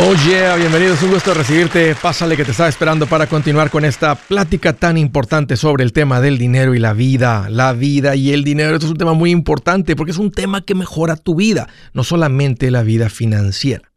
Oh yeah, bienvenidos, un gusto recibirte. Pásale que te estaba esperando para continuar con esta plática tan importante sobre el tema del dinero y la vida. La vida y el dinero, esto es un tema muy importante porque es un tema que mejora tu vida, no solamente la vida financiera.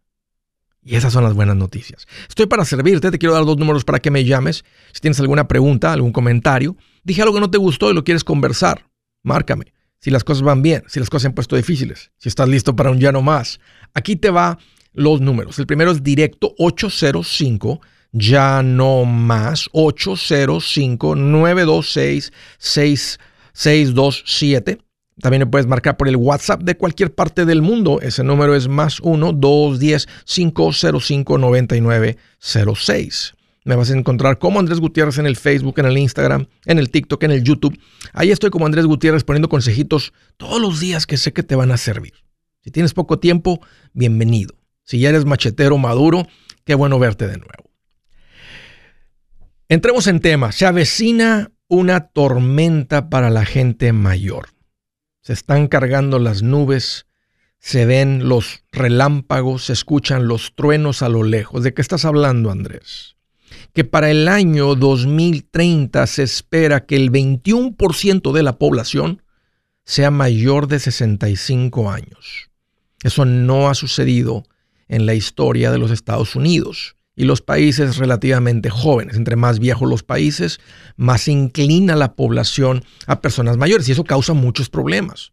Y esas son las buenas noticias. Estoy para servirte, te quiero dar dos números para que me llames. Si tienes alguna pregunta, algún comentario, dije algo que no te gustó y lo quieres conversar, márcame. Si las cosas van bien, si las cosas se han puesto difíciles, si estás listo para un ya no más. Aquí te va los números. El primero es directo 805, ya no más, 805-926-6627. También me puedes marcar por el WhatsApp de cualquier parte del mundo. Ese número es más 1-210-505-9906. Me vas a encontrar como Andrés Gutiérrez en el Facebook, en el Instagram, en el TikTok, en el YouTube. Ahí estoy como Andrés Gutiérrez poniendo consejitos todos los días que sé que te van a servir. Si tienes poco tiempo, bienvenido. Si ya eres machetero maduro, qué bueno verte de nuevo. Entremos en tema. Se avecina una tormenta para la gente mayor. Se están cargando las nubes, se ven los relámpagos, se escuchan los truenos a lo lejos. ¿De qué estás hablando, Andrés? Que para el año 2030 se espera que el 21% de la población sea mayor de 65 años. Eso no ha sucedido en la historia de los Estados Unidos y los países relativamente jóvenes. Entre más viejos los países, más inclina la población a personas mayores y eso causa muchos problemas.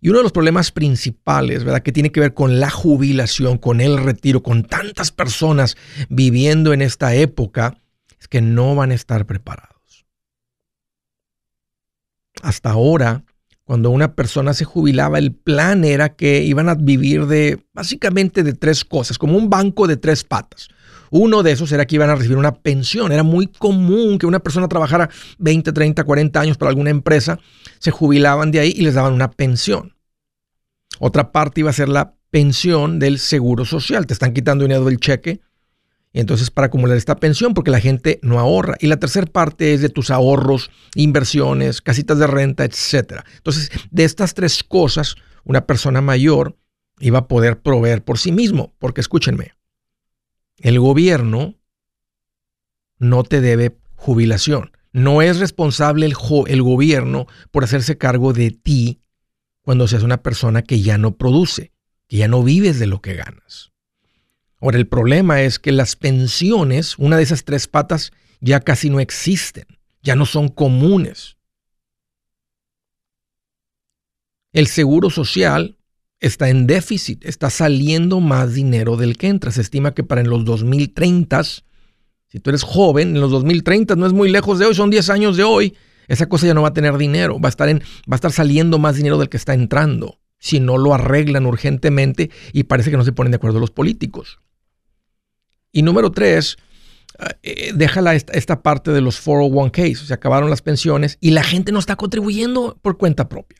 Y uno de los problemas principales, ¿verdad? Que tiene que ver con la jubilación, con el retiro, con tantas personas viviendo en esta época, es que no van a estar preparados. Hasta ahora, cuando una persona se jubilaba, el plan era que iban a vivir de básicamente de tres cosas, como un banco de tres patas. Uno de esos era que iban a recibir una pensión. Era muy común que una persona trabajara 20, 30, 40 años para alguna empresa, se jubilaban de ahí y les daban una pensión. Otra parte iba a ser la pensión del seguro social. Te están quitando dinero del cheque y entonces para acumular esta pensión, porque la gente no ahorra. Y la tercera parte es de tus ahorros, inversiones, casitas de renta, etc. Entonces, de estas tres cosas, una persona mayor iba a poder proveer por sí mismo. Porque escúchenme, el gobierno no te debe jubilación. No es responsable el, el gobierno por hacerse cargo de ti cuando seas una persona que ya no produce, que ya no vives de lo que ganas. Ahora, el problema es que las pensiones, una de esas tres patas, ya casi no existen, ya no son comunes. El seguro social está en déficit, está saliendo más dinero del que entra. Se estima que para en los 2030, si tú eres joven, en los 2030 no es muy lejos de hoy, son 10 años de hoy, esa cosa ya no va a tener dinero, va a estar, en, va a estar saliendo más dinero del que está entrando, si no lo arreglan urgentemente y parece que no se ponen de acuerdo los políticos. Y número tres, eh, déjala esta, parte de los 401ks, se acabaron las pensiones y la gente no está contribuyendo por cuenta propia.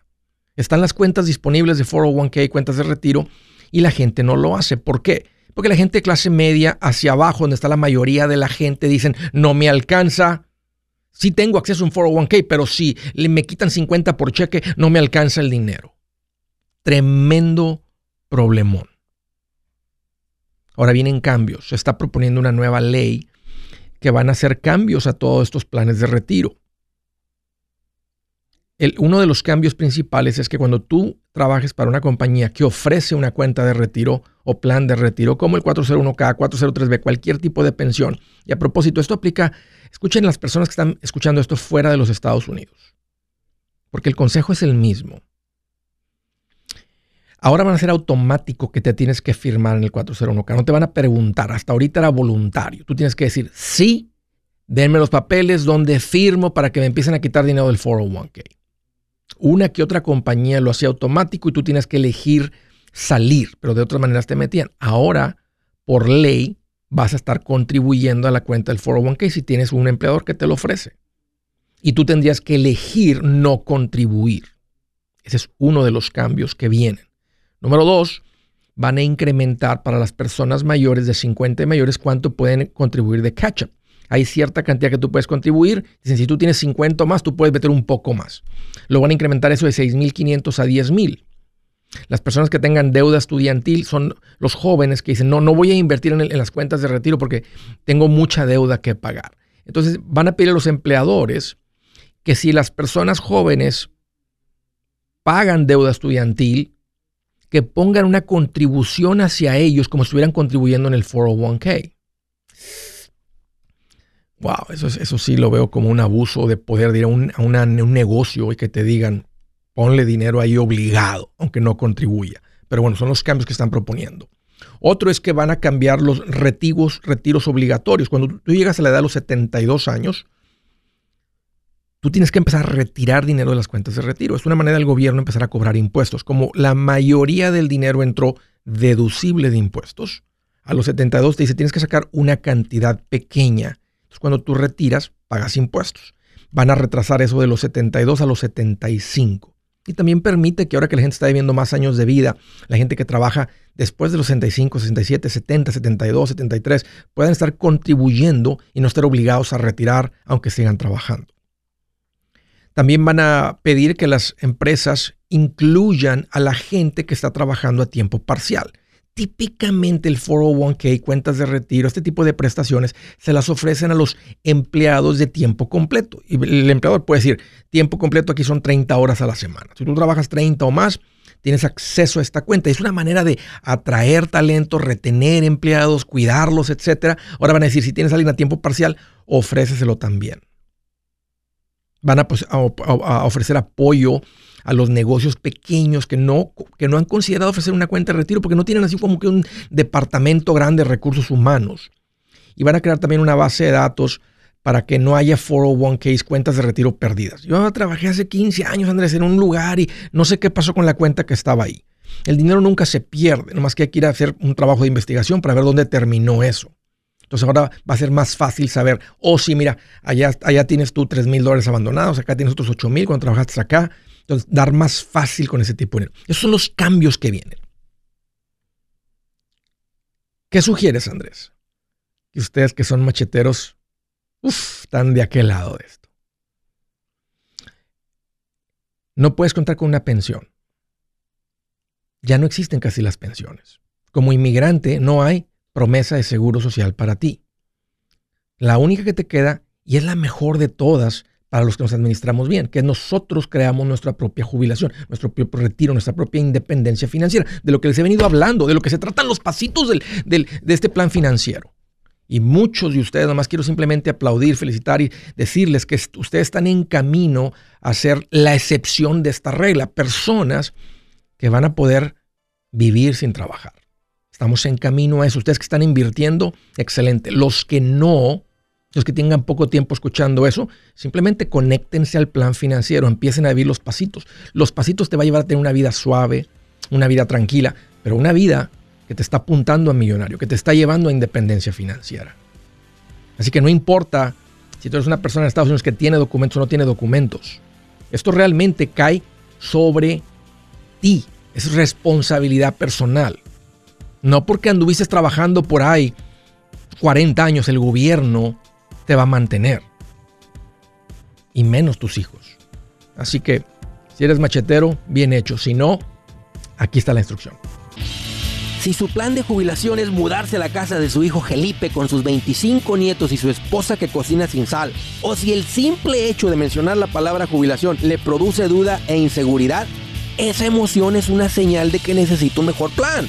Están las cuentas disponibles de 401k, cuentas de retiro, y la gente no lo hace. ¿Por qué? Porque la gente de clase media hacia abajo, donde está la mayoría de la gente, dicen, no me alcanza. Sí tengo acceso a un 401k, pero si me quitan 50 por cheque, no me alcanza el dinero. Tremendo problemón. Ahora vienen cambios. Se está proponiendo una nueva ley que van a hacer cambios a todos estos planes de retiro. uno de los cambios principales es que cuando tú trabajes para una compañía que ofrece una cuenta de retiro o plan de retiro, como el 401k, 403b, cualquier tipo de pensión, y a propósito, esto aplica, escuchen las personas que están escuchando esto fuera de los Estados Unidos, porque el consejo es el mismo. Ahora van a ser automático que te tienes que firmar en el 401k. No te van a preguntar. Hasta ahorita era voluntario. Tú tienes que decir, sí, denme los papeles donde firmo para que me empiecen a quitar dinero del 401k. Una que otra compañía lo hacía automático y tú tienes que elegir salir, pero de otras maneras te metían. Ahora, por ley, vas a estar contribuyendo a la cuenta del 401k si tienes un empleador que te lo ofrece. Y tú tendrías que elegir no contribuir. Ese es uno de los cambios que vienen. Número dos, van a incrementar para las personas mayores de 50 y mayores cuánto pueden contribuir de catch-up. Hay cierta cantidad que tú puedes contribuir. Dicen, si tú tienes 50 o más, tú puedes meter un poco más. Lo van a incrementar eso de 6.500 a 10.000. Las personas que tengan deuda estudiantil son los jóvenes que dicen, no, no voy a invertir en, en las cuentas de retiro porque tengo mucha deuda que pagar. Entonces van a pedir a los empleadores que si las personas jóvenes pagan deuda estudiantil, que pongan una contribución hacia ellos como si estuvieran contribuyendo en el 401k. Wow, eso, eso sí lo veo como un abuso de poder de ir a, un, un negocio y que te digan, ponle dinero ahí obligado, aunque no contribuya. Pero bueno, son los cambios que están proponiendo. Otro es que van a cambiar los retiros obligatorios. Cuando tú llegas a la edad de los 72 años, tú tienes que empezar a retirar dinero de las cuentas de retiro. Es una manera del gobierno empezar a cobrar impuestos. Como la mayoría del dinero entró deducible de impuestos, a los 72 te dice tienes que sacar una cantidad pequeña. Entonces cuando tú retiras, pagas impuestos. Van a retrasar eso de los 72 a los 75. Y también permite que ahora que la gente está viviendo más años de vida, la gente que trabaja después de los 65, 67, 70, 72, 73, puedan estar contribuyendo y no estar obligados a retirar aunque sigan trabajando. También van a pedir que las empresas incluyan a la gente que está trabajando a tiempo parcial. Típicamente el 401k, cuentas de retiro, este tipo de prestaciones se las ofrecen a los empleados de tiempo completo. Y el empleador puede decir, tiempo completo aquí son 30 horas a la semana. Si tú trabajas 30 o más, tienes acceso a esta cuenta. Es una manera de atraer talento, retener empleados, cuidarlos, etc. Ahora van a decir, si tienes alguien a tiempo parcial, ofréceselo también van pues, a, ofrecer apoyo a los negocios pequeños que no, que no han considerado ofrecer una cuenta de retiro porque no tienen así como que un departamento grande de recursos humanos. Y van a crear también una base de datos para que no haya 401ks, cuentas de retiro perdidas. Yo trabajé hace 15 años, Andrés, en un lugar y no sé qué pasó con la cuenta que estaba ahí. El dinero nunca se pierde, nomás que hay que ir a hacer un trabajo de investigación para ver dónde terminó eso. Entonces ahora va a ser más fácil saber, oh sí, mira, allá, allá tienes tú 3 mil dólares abandonados, acá tienes otros 8 mil cuando trabajaste acá. Entonces, dar más fácil con ese tipo de dinero. Esos son los cambios que vienen. ¿Qué sugieres, Andrés? Que ustedes que son macheteros, uff, están de aquel lado de esto. No puedes contar con una pensión. Ya no existen casi las pensiones. Como inmigrante no hay promesa de seguro social para ti. La única que te queda, y es la mejor de todas para los que nos administramos bien, que nosotros creamos nuestra propia jubilación, nuestro propio retiro, nuestra propia independencia financiera, de lo que les he venido hablando, de lo que se tratan los pasitos de este plan financiero. Y muchos de ustedes, nomás quiero simplemente aplaudir, felicitar y decirles que ustedes están en camino a ser la excepción de esta regla, personas que van a poder vivir sin trabajar. Estamos en camino a eso. Ustedes que están invirtiendo, excelente. Los que no, los que tengan poco tiempo escuchando eso, simplemente conéctense al plan financiero, empiecen a vivir los pasitos. Los pasitos te va a llevar a tener una vida suave, una vida tranquila, pero una vida que te está apuntando a millonario, que te está llevando a independencia financiera. Así que no importa si tú eres una persona en Estados Unidos que tiene documentos o no tiene documentos. Esto realmente cae sobre ti. Es responsabilidad personal. No porque anduviste trabajando por ahí 40 años, el gobierno te va a mantener. Y menos tus hijos. Así que, si eres machetero, bien hecho. Si no, aquí está la instrucción. Si su plan de jubilación es mudarse a la casa de su hijo Felipe con sus 25 nietos y su esposa que cocina sin sal, o si el simple hecho de mencionar la palabra jubilación le produce duda e inseguridad, esa emoción es una señal de que necesita un mejor plan.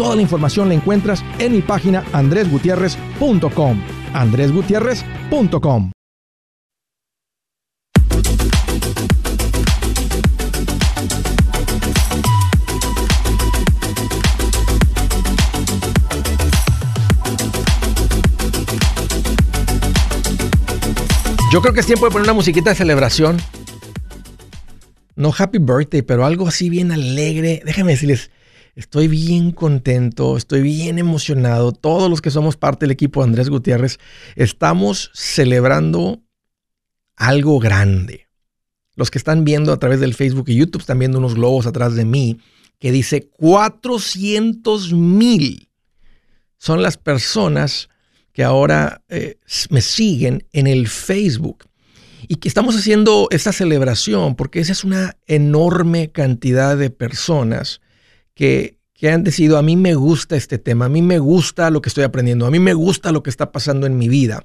Toda la información la encuentras en mi página andresgutierrez.com. andresgutierrez.com. Yo creo que es tiempo de poner una musiquita de celebración. No happy birthday, pero algo así bien alegre. Déjenme decirles, Estoy bien contento, estoy bien emocionado. Todos los que somos parte del equipo de Andrés Gutiérrez estamos celebrando algo grande. Los que están viendo a través del Facebook y YouTube están viendo unos globos atrás de mí que dice 400 mil. Son las personas que ahora eh, me siguen en el Facebook y que estamos haciendo esta celebración porque esa es una enorme cantidad de personas que, han decidido, a mí me gusta este tema, a mí me gusta lo que estoy aprendiendo, a mí me gusta lo que está pasando en mi vida.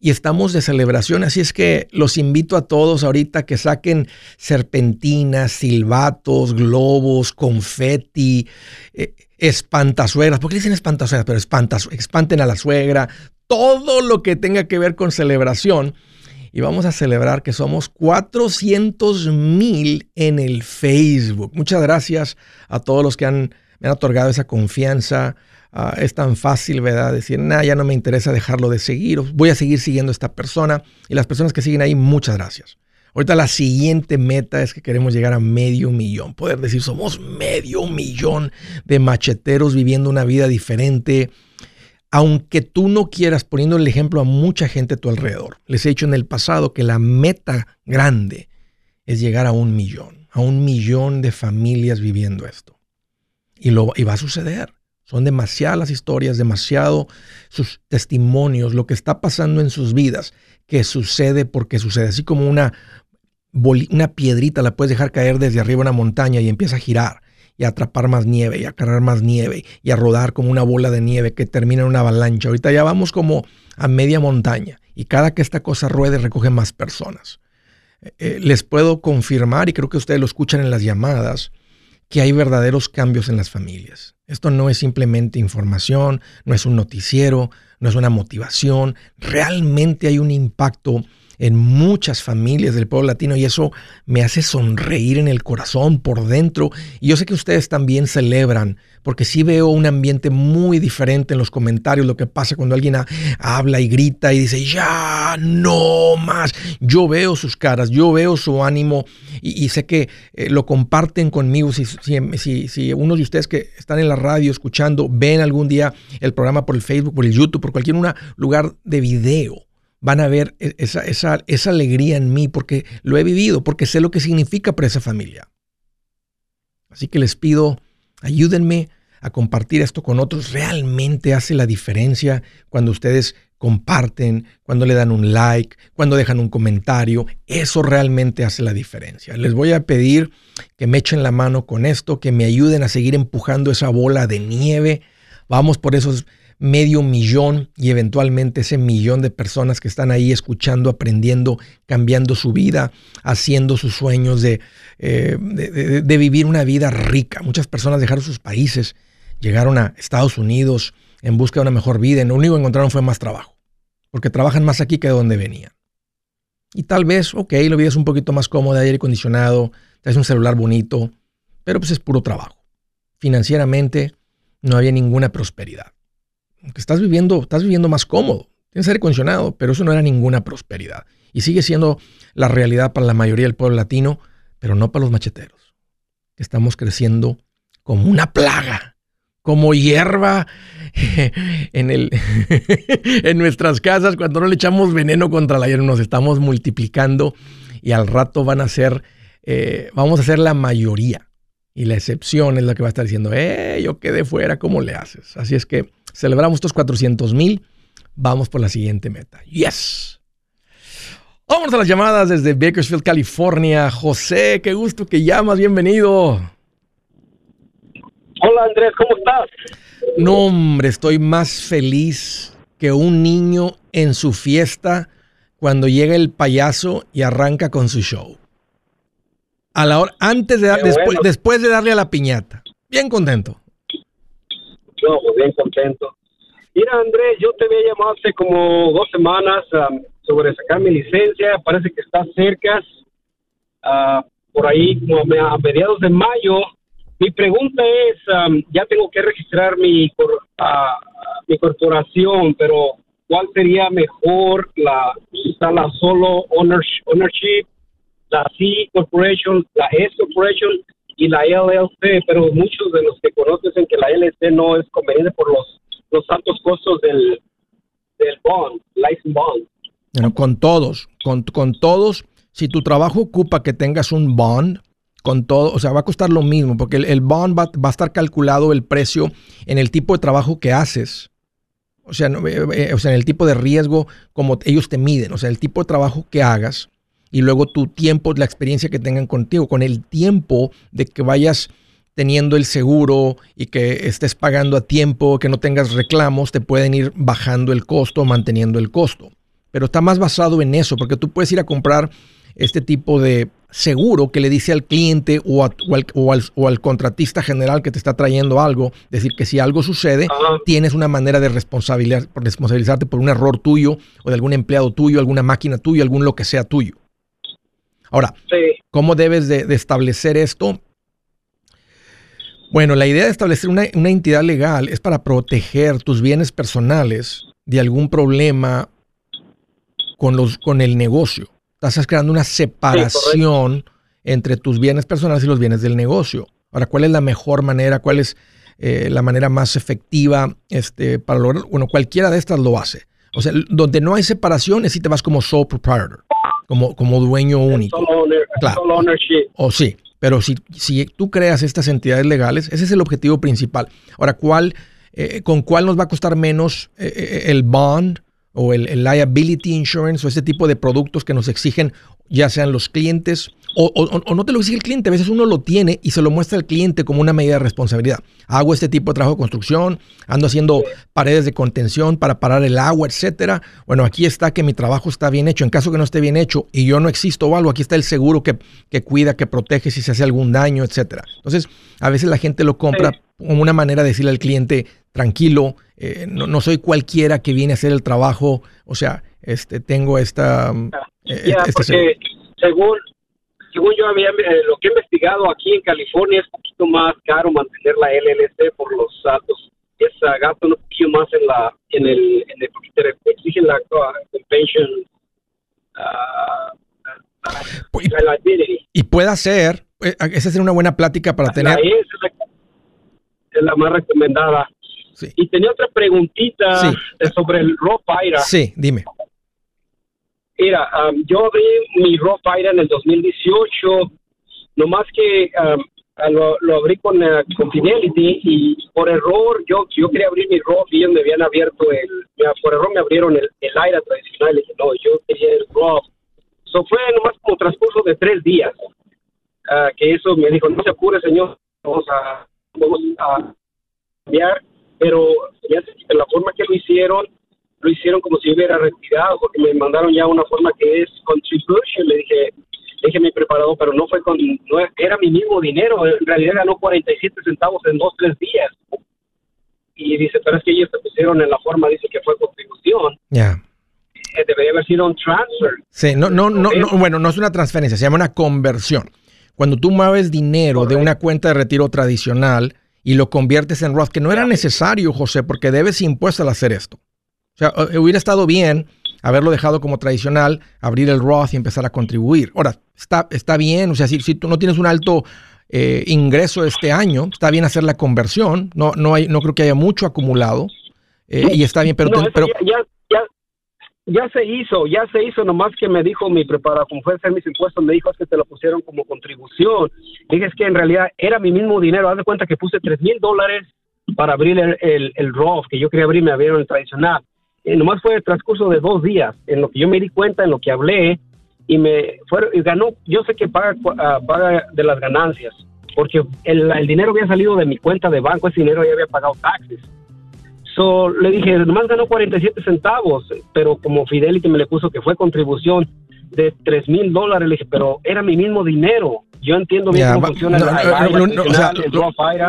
Y estamos de celebración, así es que los invito a todos ahorita que saquen serpentinas, silbatos, globos, confeti, eh, espantasuegras. ¿Por qué dicen espantasuegras? Pero espantas, espanten a la suegra. Todo lo que tenga que ver con celebración y vamos a celebrar que somos 400 mil en el Facebook. Muchas gracias a todos los que me han otorgado esa confianza. Ah, es tan fácil, ¿verdad? Decir, nada, ya no me interesa dejarlo de seguir. Voy a seguir siguiendo a esta persona. Y las personas que siguen ahí, muchas gracias. Ahorita la siguiente meta es que queremos llegar a medio millón. Poder decir, somos medio millón de macheteros viviendo una vida diferente aunque tú no quieras, poniendo el ejemplo a mucha gente a tu alrededor, les he dicho en el pasado que la meta grande es llegar a un millón, a un millón de familias viviendo esto. Y, lo, va a suceder. Son demasiadas las historias, demasiado sus testimonios, lo que está pasando en sus vidas, que sucede porque sucede. Así como una, una piedrita la puedes dejar caer desde arriba una montaña y empieza a girar y atrapar más nieve y a cargar más nieve y a rodar como una bola de nieve que termina en una avalancha. Ahorita ya vamos como a media montaña y cada que esta cosa ruede recoge más personas. Eh, eh, les puedo confirmar, y creo que ustedes lo escuchan en las llamadas, que hay verdaderos cambios en las familias. Esto no es simplemente información, no es un noticiero, no es una motivación, realmente hay un impacto en muchas familias del pueblo latino y eso me hace sonreír en el corazón por dentro. Y yo sé que ustedes también celebran, porque sí veo un ambiente muy diferente en los comentarios, lo que pasa cuando alguien habla y grita y dice, ya, no más. Yo veo sus caras, yo veo su ánimo y, sé que eh, lo comparten conmigo. Si, si, si, uno de ustedes que están en la radio escuchando, ven algún día el programa por el Facebook, por el YouTube, por cualquier lugar de video van a ver e-, esa, esa, esa alegría en mí porque lo he vivido, porque sé lo que significa para esa familia. Así que les pido, ayúdenme a compartir esto con otros. Realmente hace la diferencia cuando ustedes comparten, cuando le dan un like, cuando dejan un comentario. Eso realmente hace la diferencia. Les voy a pedir que me echen la mano con esto, que me ayuden a seguir empujando esa bola de nieve. Vamos por esos medio millón y eventualmente ese millón de personas que están ahí escuchando, aprendiendo, cambiando su vida, haciendo sus sueños de, eh, de, vivir una vida rica. Muchas personas dejaron sus países, llegaron a Estados Unidos en busca de una mejor vida y lo único que encontraron fue más trabajo, porque trabajan más aquí que de donde venían. Y tal vez, ok, la vida es un poquito más cómoda, aire acondicionado, traes un celular bonito, pero pues es puro trabajo. Financieramente no había ninguna prosperidad que estás viviendo, estás viviendo más cómodo. Tienes aire acondicionado, pero eso no era ninguna prosperidad. Y sigue siendo la realidad para la mayoría del pueblo latino, pero no para los macheteros. Estamos creciendo como una plaga, como hierba en, el, en nuestras casas cuando no le echamos veneno contra la hierba, nos estamos multiplicando y al rato van a ser, eh, vamos a ser la mayoría. Y la excepción es la que va a estar diciendo, eh, yo quedé fuera, ¿cómo le haces? Así es que celebramos estos 400 mil, vamos por la siguiente meta. Yes. Vamos a las llamadas desde Bakersfield, California. José, qué gusto que llamas, bienvenido. Hola Andrés, ¿cómo estás? No, hombre, estoy más feliz que un niño en su fiesta cuando llega el payaso y arranca con su show. A la hora, antes de después, después de darle a la piñata. Bien contento. No, pues bien contento. Mira, Andrés, yo te había llamado hace como dos semanas sobre sacar mi licencia. Parece que está cerca. Ah, por ahí, como a mediados de mayo, mi pregunta es, ya tengo que registrar mi, mi corporación, pero ¿cuál sería mejor? La, la solo ownership, la C Corporation, la S Corporation y la LLC, pero muchos de los que conocen que la LLC no es conveniente por los, los altos costos del, del bond, license bond. Bueno, con todos, con, todos, si tu trabajo ocupa que tengas un bond, con todo, o sea, va a costar lo mismo, porque el, bond va, a estar calculado el precio en el tipo de trabajo que haces. O sea, eh, eh, o sea, en el tipo de riesgo como ellos te miden, o sea, el tipo de trabajo que hagas y luego tu tiempo, la experiencia que tengan contigo, con el tiempo de que vayas teniendo el seguro y que estés pagando a tiempo, que no tengas reclamos, te pueden ir bajando el costo, manteniendo el costo. Pero está más basado en eso, porque tú puedes ir a comprar este tipo de seguro que le dice al cliente o, o, al, contratista general que te está trayendo algo, decir que si algo sucede, tienes una manera de responsabilizar, responsabilizarte por un error tuyo o de algún empleado tuyo, alguna máquina tuya, algún lo que sea tuyo. Ahora, ¿cómo debes de, establecer esto? Bueno, la idea de establecer una, una entidad legal es para proteger tus bienes personales de algún problema con, los, con el negocio estás creando una separación entre tus bienes personales y los bienes del negocio. Ahora, ¿cuál es la mejor manera? ¿Cuál es eh, la manera más efectiva este, para lograr? Bueno, cualquiera de estas lo hace. O sea, donde no hay separación es si te vas como sole proprietor, como, como dueño único. claro. O sí, pero si, si tú creas estas entidades legales, ese es el objetivo principal. Ahora, ¿cuál, eh, ¿con cuál nos va a costar menos eh, el bond? o el, liability insurance o ese tipo de productos que nos exigen ya sean los clientes o, no te lo exige el cliente, a veces uno lo tiene y se lo muestra al cliente como una medida de responsabilidad. Hago este tipo de trabajo de construcción, ando haciendo paredes de contención para parar el agua, etcétera. Bueno, aquí está que mi trabajo está bien hecho. En caso que no esté bien hecho y yo no existo o algo, aquí está el seguro que, que cuida, que protege si se hace algún daño, etcétera. Entonces, a veces la gente lo compra como una manera de decirle al cliente, tranquilo, eh, no, soy cualquiera que viene a hacer el trabajo, o sea, este, tengo esta... Eh, este porque según, según yo había, eh, lo que he investigado aquí en California es un poquito más caro mantener la LLC por los datos. Es uh, gasta un poquito más en la, en el, en el exigen la pension. Uh, y, y, puede ser, esa sería una buena plática para tener. es, es la más recomendada. Y tenía otra preguntita sobre el Roth IRA. Sí, dime. Mira, um, yo abrí mi IRA en el 2018, nomás que um, lo, abrí con, uh, con, Fidelity y por error yo, yo quería abrir mi Roth y me habían abierto el, por error me abrieron el, el IRA tradicional y dije, no, yo quería el Roth. Eso fue nomás como transcurso de tres días uh, que eso me dijo, no se apure señor, vamos a, vamos a cambiar pero de la forma que lo hicieron, lo hicieron como si hubiera retirado, porque me mandaron ya una forma que es contribution, le dije, déjeme preparado, pero no fue con, no era mi mismo dinero, en realidad ganó 47 centavos en dos, tres días. Y dice, pero es que ellos te pusieron en la forma, dice que fue contribución. Ya. Eh, debería haber sido un transfer. Sí, no, no, no, no, bueno, no es una transferencia, se llama una conversión. Cuando tú mueves dinero de una cuenta de retiro tradicional y lo conviertes en Roth, que no era necesario, José, porque debes impuesto al hacer esto. O sea, eh, hubiera estado bien haberlo dejado como tradicional, abrir el Roth y empezar a contribuir. Ahora, está, está bien, o sea, si, si tú no tienes un alto eh, ingreso este año. Está bien hacer la conversión. No, no, hay, no creo que haya mucho acumulado. Eh, y está bien, pero, No, eso pero ya, ya, ya, se hizo, ya se hizo, nomás que me dijo mi preparador, como fue a hacer mis impuestos, me dijo es que te lo pusieron como contribución. Dije, es que en realidad era mi mismo dinero. Haz de cuenta que puse tres mil dólares para abrir el, el, el Roth, que yo quería abrir, me abrieron el tradicional. Y nomás fue el transcurso de dos días, en lo que yo me di cuenta, en lo que hablé, y me fueron, y ganó, yo sé que paga, ah, paga de las ganancias, porque el, el dinero había salido de mi cuenta de banco, ese dinero ya había pagado taxes. So, le dije, nomás ganó 47 centavos, pero como Fidelity me le puso que fue contribución de 3 mil dólares, le dije, pero era mi mismo dinero. Yo entiendo bien Ya, cómo funciona no, el no, o sea,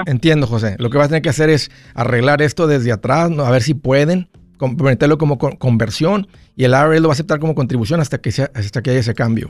entiendo, José. Lo que vas a tener que hacer es arreglar esto desde atrás, a ver si pueden, com- meterlo como con- conversión y el IRS lo va a aceptar como contribución hasta que, sea, hasta que haya ese cambio.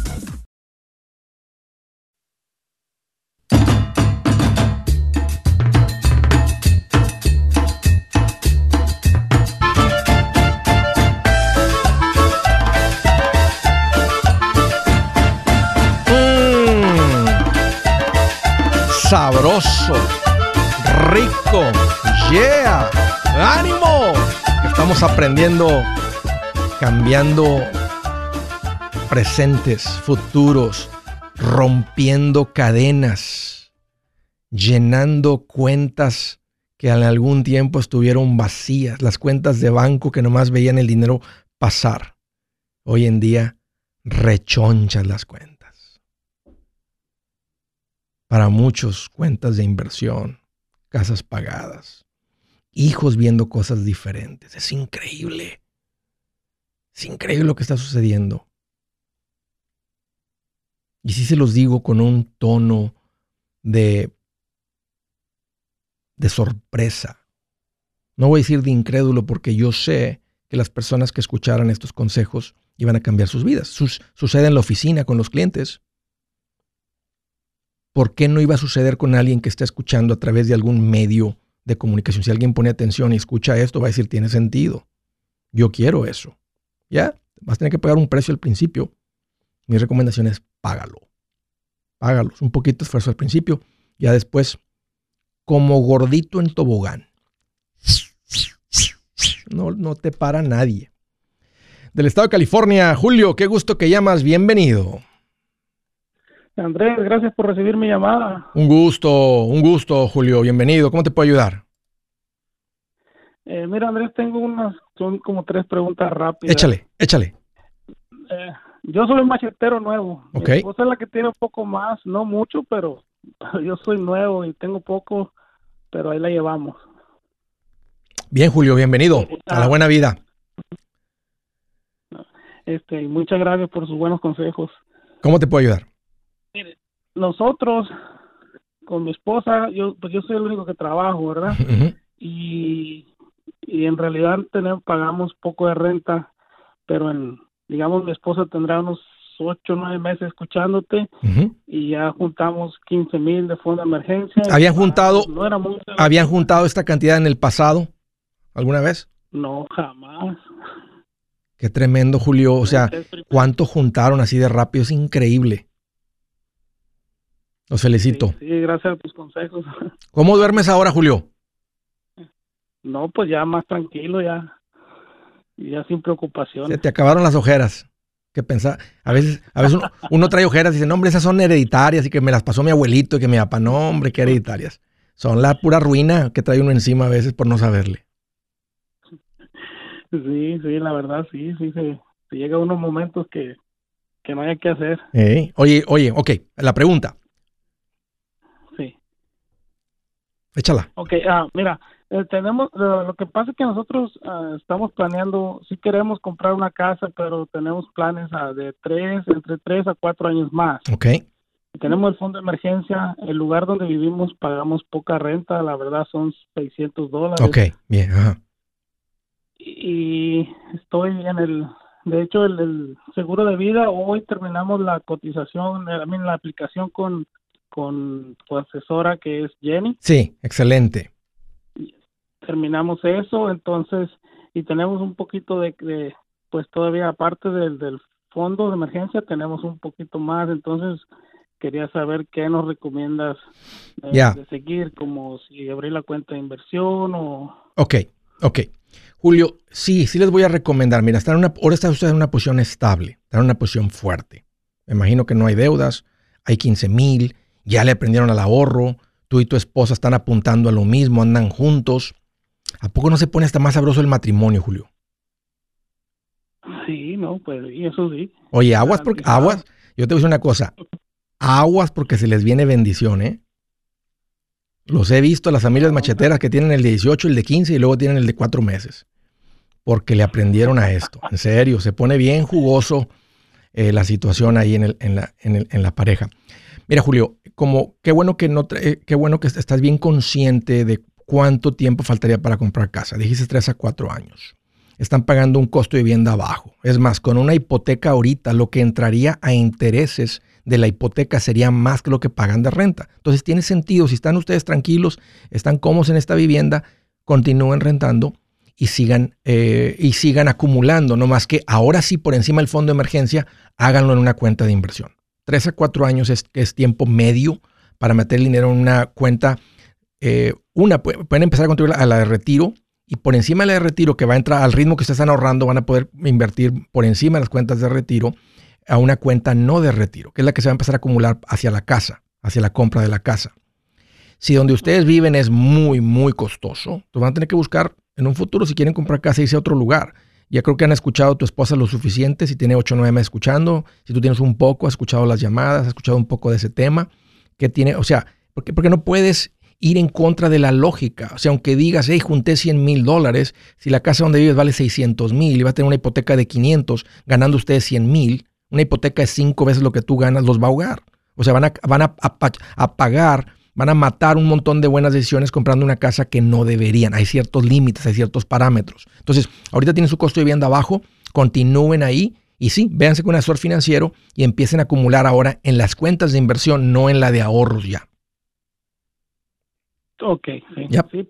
Rico, yeah, ánimo. Estamos aprendiendo, cambiando presentes, futuros, rompiendo cadenas, llenando cuentas que en algún tiempo estuvieron vacías, las cuentas de banco que nomás veían el dinero pasar. Hoy en día rechonchas las cuentas. Para muchos, cuentas de inversión, casas pagadas, hijos viendo cosas diferentes. Es increíble. Es increíble lo que está sucediendo. Y sí se los digo con un tono de, de sorpresa. No voy a decir de incrédulo porque yo sé que las personas que escucharan estos consejos iban a cambiar sus vidas. Sus- sucede en la oficina con los clientes. ¿Por qué no iba a suceder con alguien que está escuchando a través de algún medio de comunicación? Si alguien pone atención y escucha esto, va a decir, tiene sentido. Yo quiero eso. ¿Ya? Vas a tener que pagar un precio al principio. Mi recomendación es págalo. Págalo. Un poquito de esfuerzo al principio. Ya después, como gordito en tobogán. No, no te para nadie. Del estado de California, Julio, qué gusto que llamas. Bienvenido. Andrés, gracias por recibir mi llamada. Un gusto, un gusto, Julio. Bienvenido. ¿Cómo te puedo ayudar? Eh, mira, Andrés, tengo unas, son como tres preguntas rápidas. Échale, échale. Eh, yo soy un machetero nuevo. Ok. Mi esposa es la que tiene un poco más, no mucho, pero yo soy nuevo y tengo poco, pero ahí la llevamos. Bien, Julio, bienvenido a la buena vida. Este, muchas gracias por sus buenos consejos. ¿Cómo te puedo ayudar? Nosotros, con mi esposa, yo, pues yo soy el único que trabajo, ¿verdad? Y, y en realidad tenemos, pagamos poco de renta, pero en, digamos mi esposa tendrá unos ocho nueve meses escuchándote y ya juntamos 15 mil de fondo de emergencia. ¿Habían juntado- No era mucho. ¿Habían juntado esta cantidad en el pasado? ¿Alguna vez? No, jamás. Qué tremendo, Julio. O sea, ¿cuánto juntaron así de rápido? Es increíble. Los felicito. Sí, sí, gracias a tus consejos. ¿Cómo duermes ahora, Julio? No, pues ya más tranquilo, ya, ya sin Se preocupaciones. te acabaron las ojeras. ¿Qué pensar? A veces, a veces uno, uno trae ojeras y dice, no, hombre, esas son hereditarias y que me las pasó mi abuelito y que mi papá, no, hombre, qué hereditarias. son la pura ruina que trae uno encima a veces por no saberle. Sí, sí, la verdad, sí, sí, sí. Llega unos momentos que, que no hay que hacer. Oye, oye, ok, la pregunta. Sí. Échala. Ok, ah, mira, eh, tenemos, lo que pasa es que nosotros ah, estamos planeando, sí queremos comprar una casa, pero tenemos planes ah, de tres, entre tres a cuatro años más. Ok. Tenemos el fondo de emergencia, el lugar donde vivimos pagamos poca renta, la verdad son 600 dólares. Ok, bien, ajá. Y estoy en el, de hecho, el, seguro de vida, hoy terminamos la cotización, eh, la aplicación con, con tu asesora que es Jenny. Sí, excelente terminamos eso, entonces, y tenemos un poquito de, pues todavía aparte del, del fondo de emergencia, tenemos un poquito más, entonces quería saber qué nos recomiendas de, seguir, como si abrir la cuenta de inversión o... Ok, ok. Julio, sí, sí les voy a recomendar. Mira, están una, ahora está usted en una posición estable, está en una posición fuerte. Me imagino que no hay deudas, hay 15 mil, ya le aprendieron al ahorro, tú y tu esposa están apuntando a lo mismo, andan juntos. ¿A poco no se pone hasta más sabroso el matrimonio, Julio? Sí, no, pues y eso sí. Oye, aguas porque aguas, yo te voy a decir una cosa. Aguas porque se les viene bendición, ¿eh? Los he visto las familias macheteras que tienen el de 18, el de 15 y luego tienen el de 4 meses. Porque le aprendieron a esto. En serio, se pone bien jugoso eh, la situación ahí en, el, en, la, en, el, en la pareja. Mira, Julio, como qué bueno que no eh, qué bueno que estás bien consciente de ¿cuánto tiempo faltaría para comprar casa? Dijiste 3 a 4 años. Están pagando un costo de vivienda bajo. Es más, con una hipoteca ahorita, lo que entraría a intereses de la hipoteca sería más que lo que pagan de renta. Entonces tiene sentido, si están ustedes tranquilos, están cómodos en esta vivienda, continúen rentando y sigan, eh, y sigan acumulando. No más que ahora sí, por encima del fondo de emergencia, háganlo en una cuenta de inversión. 3 a 4 años es, es tiempo medio para meter el dinero en una cuenta eh, una, pueden empezar a contribuir a la de retiro y por encima de la de retiro, que va a entrar al ritmo que ustedes están ahorrando, van a poder invertir por encima de las cuentas de retiro a una cuenta no de retiro, que es la que se va a empezar a acumular hacia la casa, hacia la compra de la casa. Si donde ustedes viven es muy, muy costoso, entonces van a tener que buscar en un futuro, si quieren comprar casa, irse a otro lugar. Ya creo que han escuchado a tu esposa lo suficiente, si tiene 8 o 9 meses escuchando, si tú tienes un poco, has escuchado las llamadas, has escuchado un poco de ese tema, que tiene, o sea, porque, porque no puedes ir en contra de la lógica. O sea, aunque digas, hey, junté 100 mil dólares, si la casa donde vives vale 600 mil y va a tener una hipoteca de 500, ganando ustedes 100 mil, una hipoteca de cinco veces lo que tú ganas, los va a ahogar. O sea, van a, van a, a, pagar, van a matar un montón de buenas decisiones comprando una casa que no deberían. Hay ciertos límites, hay ciertos parámetros. Entonces, ahorita tienen su costo de vivienda bajo, continúen ahí. Y sí, véanse con un asesor financiero y empiecen a acumular ahora en las cuentas de inversión, no en la de ahorros ya. Ok, sí. sí.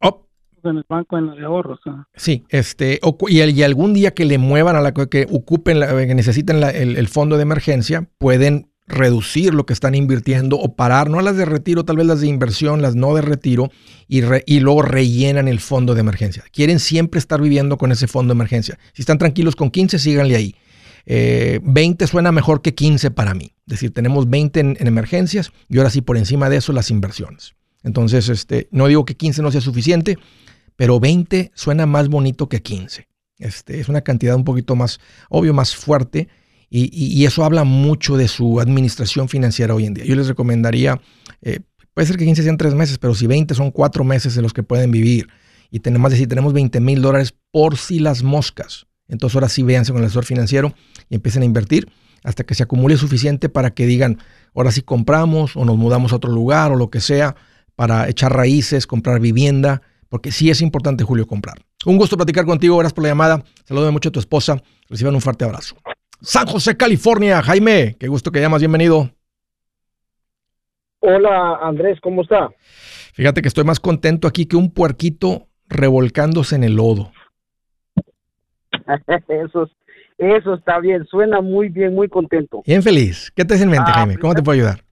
Oh. En el banco en de ahorros. Sí, este, y, algún día que le muevan a la que ocupen, la, que necesiten el, fondo de emergencia, pueden reducir lo que están invirtiendo o parar, no las de retiro, tal vez las de inversión, las no de retiro, y, y luego rellenan el fondo de emergencia. Quieren siempre estar viviendo con ese fondo de emergencia. Si están tranquilos con 15, síganle ahí. 20 eh, suena mejor que 15 para mí. Es decir, tenemos 20 en, en emergencias y ahora sí por encima de eso las inversiones. Entonces, este, no digo que 15 no sea suficiente, pero 20 suena más bonito que 15. Este, es una cantidad un poquito más, obvio, más fuerte. Y, eso habla mucho de su administración financiera hoy en día. Yo les recomendaría, eh, puede ser que 15 sean 3 meses, pero si 20 son 4 meses en los que pueden vivir. Y tenemos, decir, tenemos 20 mil dólares por si las moscas. Entonces ahora sí véanse con el asesor financiero y empiecen a invertir hasta que se acumule suficiente para que digan, ahora sí compramos o nos mudamos a otro lugar o lo que sea para echar raíces, comprar vivienda, porque sí es importante, Julio, comprar. Un gusto platicar contigo, gracias por la llamada. Saludos mucho a tu esposa. Reciban un fuerte abrazo. San José, California. Jaime, qué gusto que llamas, bienvenido. Hola, Andrés, ¿cómo está? Fíjate que estoy más contento aquí que un puerquito revolcándose en el lodo. eso, eso está bien, suena muy bien, muy contento. Bien feliz. ¿Qué te hace en mente, ah, Jaime? ¿Cómo te puedo ayudar?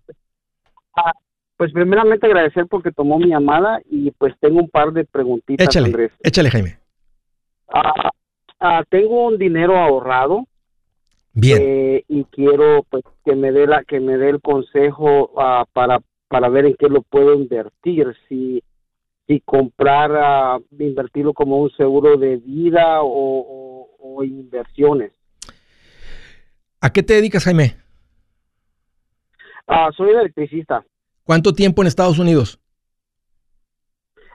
Ah, pues primeramente agradecer porque tomó mi llamada y pues tengo un par de preguntitas, échale, Andrés. Échale, Jaime. Ah, ah, tengo un dinero ahorrado. Bien. Eh, y quiero pues que me dé la que me dé el consejo ah, para para ver en qué lo puedo invertir, si, si comprar, ah, invertirlo como un seguro de vida o, o inversiones. ¿A qué te dedicas, Jaime? Ah, soy electricista. ¿Cuánto tiempo en Estados Unidos?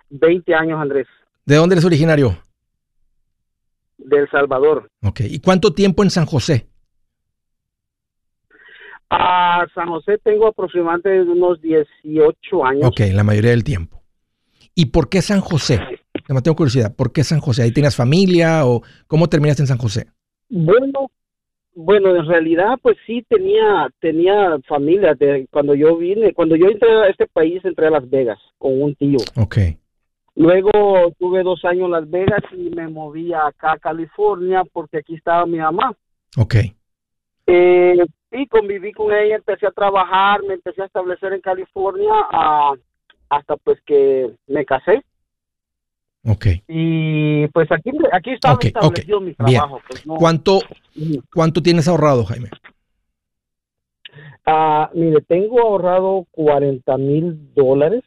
20 años, Andrés. ¿De dónde eres originario? De El Salvador. Ok. ¿Y cuánto tiempo en San José? A San José tengo aproximadamente unos 18 años. Ok, la mayoría del tiempo. ¿Y por qué San José? Me tengo curiosidad. ¿Por qué San José? ¿Ahí tienes familia o cómo terminaste en San José? Bueno, bueno, en realidad, pues sí tenía tenía familia. De, cuando yo vine, cuando yo entré a este país, entré a Las Vegas con un tío. Ok. Luego tuve dos años en Las Vegas y me moví acá a California porque aquí estaba mi mamá. Ok. Eh, y conviví con ella, empecé a trabajar, me empecé a establecer en California ah, hasta pues que me casé. Ok. Y pues aquí, aquí estaba Ok, establecido mi trabajo. pues, no- ¿Cuánto. ¿Cuánto tienes ahorrado, Jaime? Ah, mire, tengo ahorrado 40 mil dólares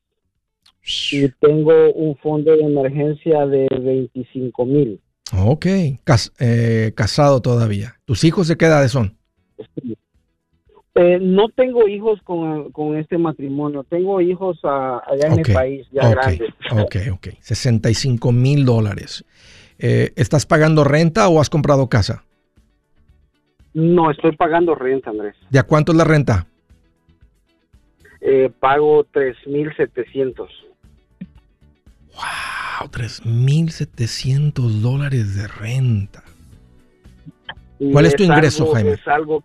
y tengo un fondo de emergencia de 25 mil. Ok. Cas- eh, casado todavía. ¿Tus hijos de qué edades son? Eh, no tengo hijos con, con este matrimonio, tengo hijos ah, allá en mi país, ya ok, grandes. Ok, ok. 65 mil dólares. Eh, ¿Estás pagando renta o has comprado casa? No, estoy pagando renta, Andrés. ¿De a cuánto es la renta? Eh, pago 3.700. Wow, 3.700 dólares de renta. ¿Cuál es tu ingreso, algo- Jaime? Es algo...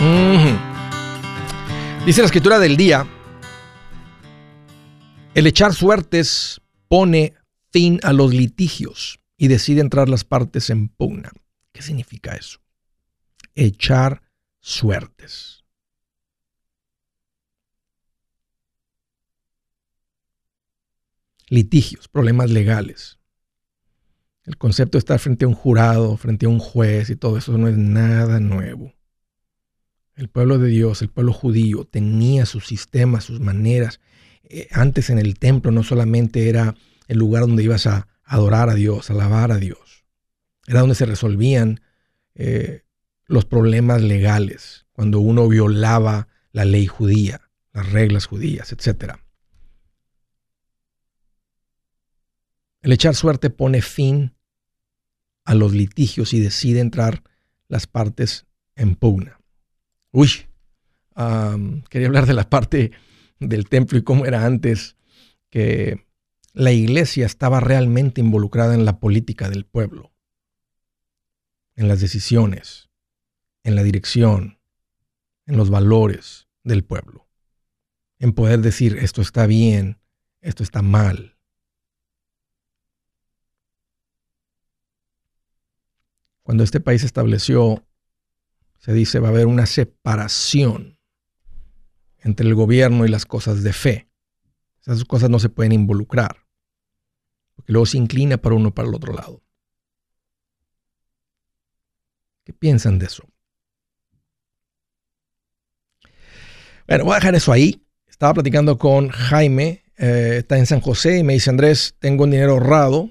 Ujú. Dice la escritura del día, el echar suertes pone fin a los litigios y decide entrar las partes en pugna. ¿Qué significa eso? Echar suertes. Litigios, problemas legales. El concepto de estar frente a un jurado, frente a un juez y todo eso no es nada nuevo. El pueblo de Dios, el pueblo judío, tenía sus sistemas, sus maneras. Eh, antes en el templo no solamente era el lugar donde ibas a adorar a Dios, alabar a Dios. Era donde se resolvían eh, los problemas legales, cuando uno violaba la ley judía, las reglas judías, etc. El echar suerte pone fin a los litigios y decide entrar las partes en pugna. Uy, quería hablar de la parte del templo y cómo era antes que la iglesia estaba realmente involucrada en la política del pueblo, en las decisiones, en la dirección, en los valores del pueblo, en poder decir esto está bien, esto está mal. Cuando este país estableció, se dice va a haber una separación entre el gobierno y las cosas de fe. Esas cosas no se pueden involucrar, porque luego se inclina para uno para el otro lado. piensan de eso? Bueno, voy a dejar eso ahí. Estaba platicando con Jaime, eh, está en San José, y me dice, Andrés, tengo un dinero ahorrado.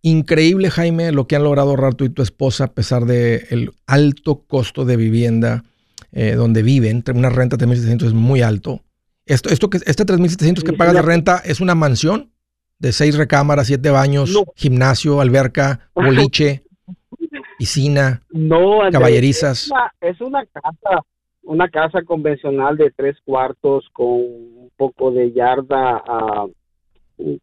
Increíble, Jaime, lo que han logrado ahorrar tú y tu esposa a pesar del alto costo de vivienda eh, donde viven. Una renta de 3.700 es muy alto. Esto, esto que, este 3.700 que pagas de renta es una mansión de seis recámaras, siete baños, gimnasio, alberca, boliche, piscina, no, caballerizas. Es una, casa, una casa convencional de tres cuartos con un poco de yarda uh,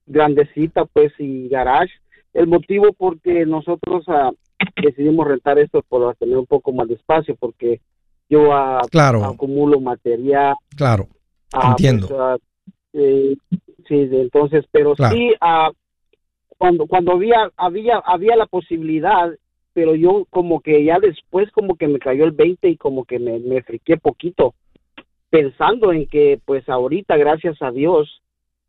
grandecita, pues, y garage. El motivo porque nosotros uh, decidimos rentar esto por tener un poco más de espacio, porque yo claro. acumulo material. Claro, entiendo. Pues, eh, sí, entonces, pero sí, uh, cuando cuando había había había la posibilidad, pero yo como que ya después como que me cayó el 20 y como que me, me friqué poquito, pensando en que pues ahorita, gracias a Dios,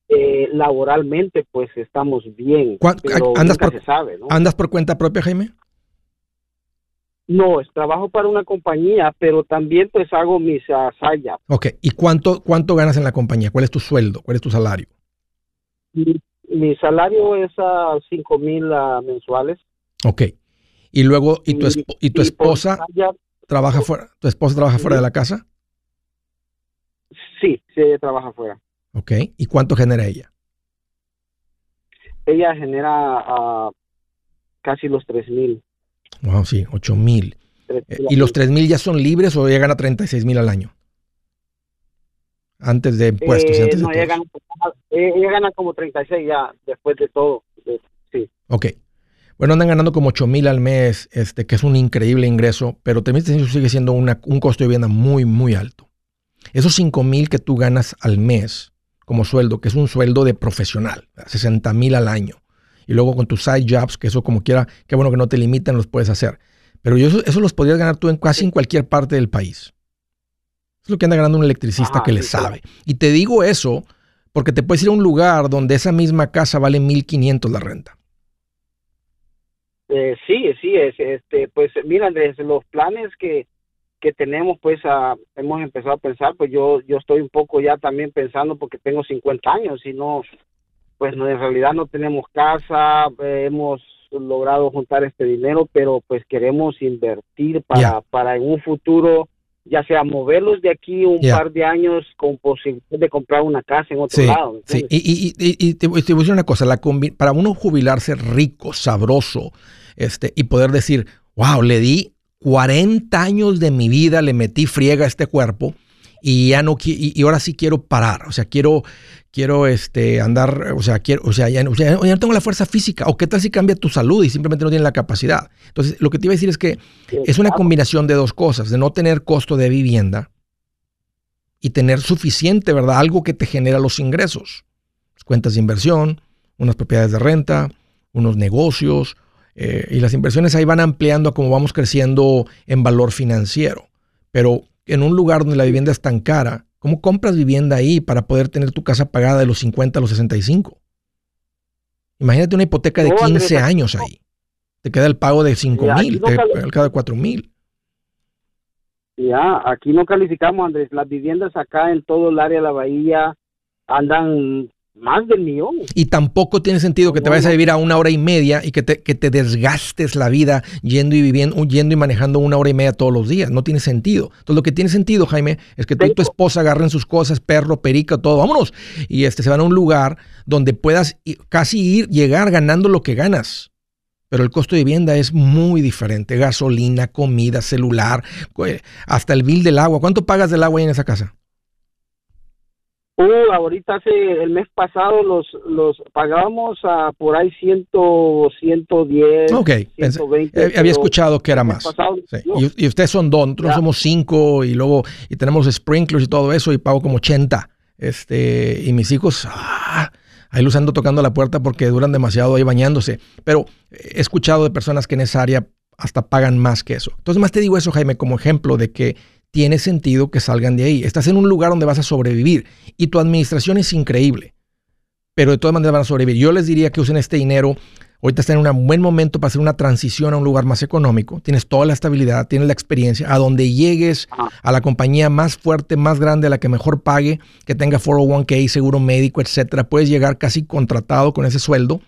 eh, laboralmente pues estamos bien. Pero ¿Andas, por, se sabe, ¿no? ¿Andas por cuenta propia, Jaime? No, trabajo para una compañía, pero también pues hago mis uh, Ok, ¿y cuánto, cuánto ganas en la compañía? ¿Cuál es tu sueldo? ¿Cuál es tu salario? Mi, salario es a cinco mil ah, mensuales. Ok, y luego, ¿y tu, y tu esposa trabaja fuera? ¿Tu esposa trabaja fuera de la casa? Sí, sí, ella trabaja fuera. Ok, ¿y cuánto genera ella? Ella genera uh, casi los tres mil. Wow, sí, 8 mil. Eh, ¿Y los 3 mil ya son libres o ella gana 36 mil al año? Antes de impuestos. antes no, ella, gana, ella, gana, como 36 ya, después de todo. Sí. Ok. Bueno, andan ganando como 8 mil al mes, este, que es un increíble ingreso, pero también sigue siendo una, un costo de vivienda muy, muy alto. Esos 5 mil que tú ganas al mes como sueldo, que es un sueldo de profesional, 60 mil al año, y luego con tus side jobs, que eso como quiera, qué bueno que no te limitan, los puedes hacer. Pero eso, eso los podrías ganar tú en casi en cualquier parte del país. Es lo que anda ganando un electricista que le sabe. Y te digo eso porque te puedes ir a un lugar donde esa misma casa vale 1.500 la renta. Eh, sí, sí, es, este, pues mira Andrés, los planes que, que tenemos, pues hemos empezado a pensar, pues yo, yo estoy un poco ya también pensando porque tengo 50 años y no, pues no, en realidad no tenemos casa, eh, hemos logrado juntar este dinero, pero pues queremos invertir para, para en un futuro, ya sea moverlos de aquí un par de años con posibilidad de comprar una casa en otro lado. Sí, y, y, te, voy a decir una cosa, la para uno jubilarse rico, sabroso, este, y poder decir, wow, le di 40 años de mi vida, le metí friega a este cuerpo, y ya no y, ahora sí quiero parar, o sea, quiero quiero este andar, o sea, quiero, o sea, ya, no tengo la fuerza física, o qué tal si cambia tu salud y simplemente no tienes la capacidad. Entonces, lo que te iba a decir es que es una combinación de dos cosas, de no tener costo de vivienda y tener suficiente, ¿verdad? Algo que te genera los ingresos. Cuentas de inversión, unas propiedades de renta, unos negocios, eh, y las inversiones ahí van ampliando como vamos creciendo en valor financiero. Pero en un lugar donde la vivienda es tan cara, ¿cómo compras vivienda ahí para poder tener tu casa pagada de los 50 a los 65? Imagínate una hipoteca de 15 años ahí. Te queda el pago de 5 mil, te queda el de 4 mil. Ya, aquí no calificamos, Andrés. Las viviendas acá en todo el área de la bahía andan más del millón. Y tampoco tiene sentido que te vayas a vivir a una hora y media y que te, que te desgastes la vida yendo y viviendo, yendo y manejando una hora y media todos los días. No tiene sentido. Entonces lo que tiene sentido, Jaime, es que tú y tu esposa agarren sus cosas, perro, perica, todo, vámonos. Y este, se van a un lugar donde puedas casi ir, llegar ganando lo que ganas. Pero el costo de vivienda es muy diferente. Gasolina, comida, celular, hasta el bill del agua. ¿Cuánto pagas del agua ahí en esa casa? Uh, ahorita hace el mes pasado los los pagábamos a por ahí ciento, 110, Ok, 120. Eh, había escuchado que era más. y, ustedes son dos, nosotros somos cinco y luego y tenemos sprinklers y todo eso y pago como 80. Este, y mis hijos, ah, ahí luciendo tocando la puerta porque duran demasiado ahí bañándose. Pero he escuchado de personas que en esa área hasta pagan más que eso. Entonces más te digo eso, Jaime, como ejemplo de que tiene sentido que salgan de ahí. Estás en un lugar donde vas a sobrevivir y tu administración es increíble, pero de todas maneras van a sobrevivir. Yo les diría que usen este dinero Ahorita está en un buen momento para hacer una transición a un lugar más económico. Tienes toda la estabilidad, tienes la experiencia. A donde llegues a la compañía más fuerte, más grande, a la que mejor pague, que tenga 401k, seguro médico, etcétera, puedes llegar casi contratado con ese sueldo.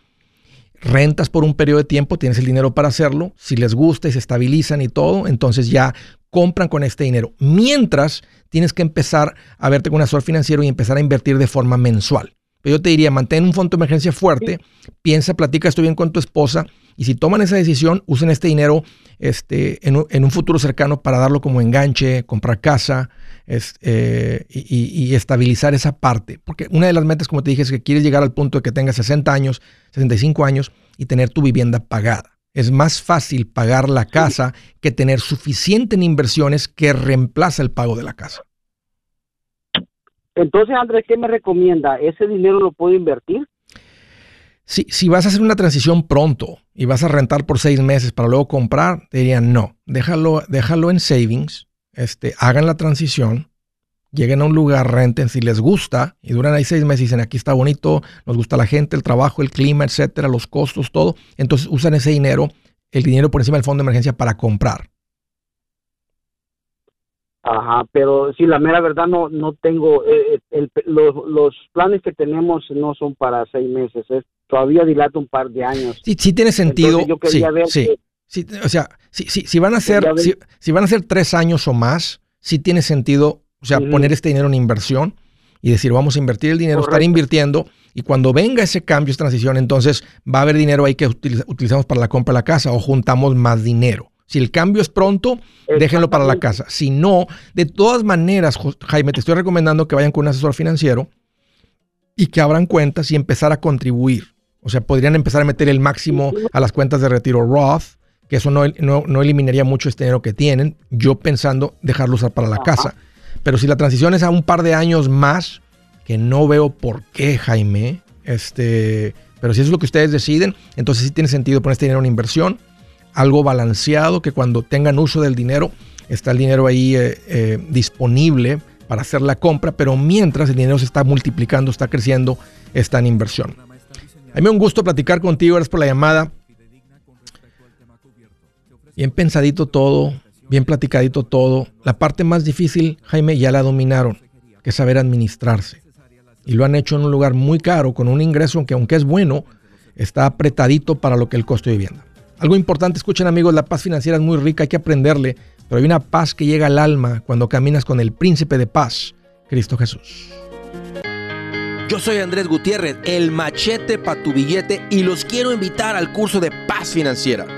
Rentas por un periodo de tiempo, tienes el dinero para hacerlo. Si les gusta y se estabilizan y todo, entonces ya compran con este dinero. Mientras tienes que empezar a verte con un asesor financiero y empezar a invertir de forma mensual. Pero yo te diría, mantén un fondo de emergencia fuerte, piensa, platica esto bien con tu esposa y si toman esa decisión, usen este dinero este, en, un, futuro cercano para darlo como enganche, comprar casa eh, y, estabilizar esa parte. Porque una de las metas, como te dije, es que quieres llegar al punto de que tengas 60 años, 65 años y tener tu vivienda pagada. Es más fácil pagar la casa que tener suficiente en inversiones que reemplaza el pago de la casa. Entonces, Andrés, ¿qué me recomienda? ¿Ese dinero lo puedo invertir? Si, si vas a hacer una transición pronto y vas a rentar por seis meses para luego comprar, te dirían no, déjalo, déjalo en savings, este, hagan la transición, lleguen a un lugar, renten si les gusta y duran ahí seis meses y dicen aquí está bonito, nos gusta la gente, el trabajo, el clima, etcétera, los costos, todo. Entonces usan ese dinero, el dinero por encima del fondo de emergencia para comprar. Ajá, pero sí, la mera verdad no no tengo, eh, eh, los, los, planes que tenemos no son para seis meses, es, todavía dilata un par de años. Sí, sí tiene sentido. sí, sí, o sea, si, si, van a ser, si, van a ser tres años o más, sí tiene sentido, o sea, poner este dinero en inversión y decir, vamos a invertir el dinero, estar invirtiendo, y cuando venga ese cambio, esa transición, entonces va a haber dinero ahí que utilizamos para la compra de la casa o juntamos más dinero. Si el cambio es pronto, déjenlo para la casa. Si no, de todas maneras, Jaime, te estoy recomendando que vayan con un asesor financiero y que abran cuentas y empezar a contribuir. O sea, podrían empezar a meter el máximo a las cuentas de retiro Roth, que eso no, no, eliminaría mucho este dinero que tienen. Yo pensando dejarlo usar para la casa. Pero si la transición es a un par de años más, que no veo por qué, Jaime, este, pero si eso es lo que ustedes deciden, entonces sí tiene sentido poner este dinero en inversión algo balanceado, que cuando tengan uso del dinero, está el dinero ahí eh, eh, disponible para hacer la compra, pero mientras el dinero se está multiplicando, está creciendo, está en inversión. A mí un gusto platicar contigo, gracias por la llamada. Bien pensadito todo, bien platicadito todo. La parte más difícil, Jaime, ya la dominaron, que es saber administrarse. Y lo han hecho en un lugar muy caro, con un ingreso que aunque es bueno, está apretadito para lo que el costo de vivienda. Algo importante, escuchen amigos, la paz financiera es muy rica, hay que aprenderle, pero hay una paz que llega al alma cuando caminas con el príncipe de paz, Cristo Jesús. Yo soy Andrés Gutiérrez, el machete para tu billete y los quiero invitar al curso de paz financiera.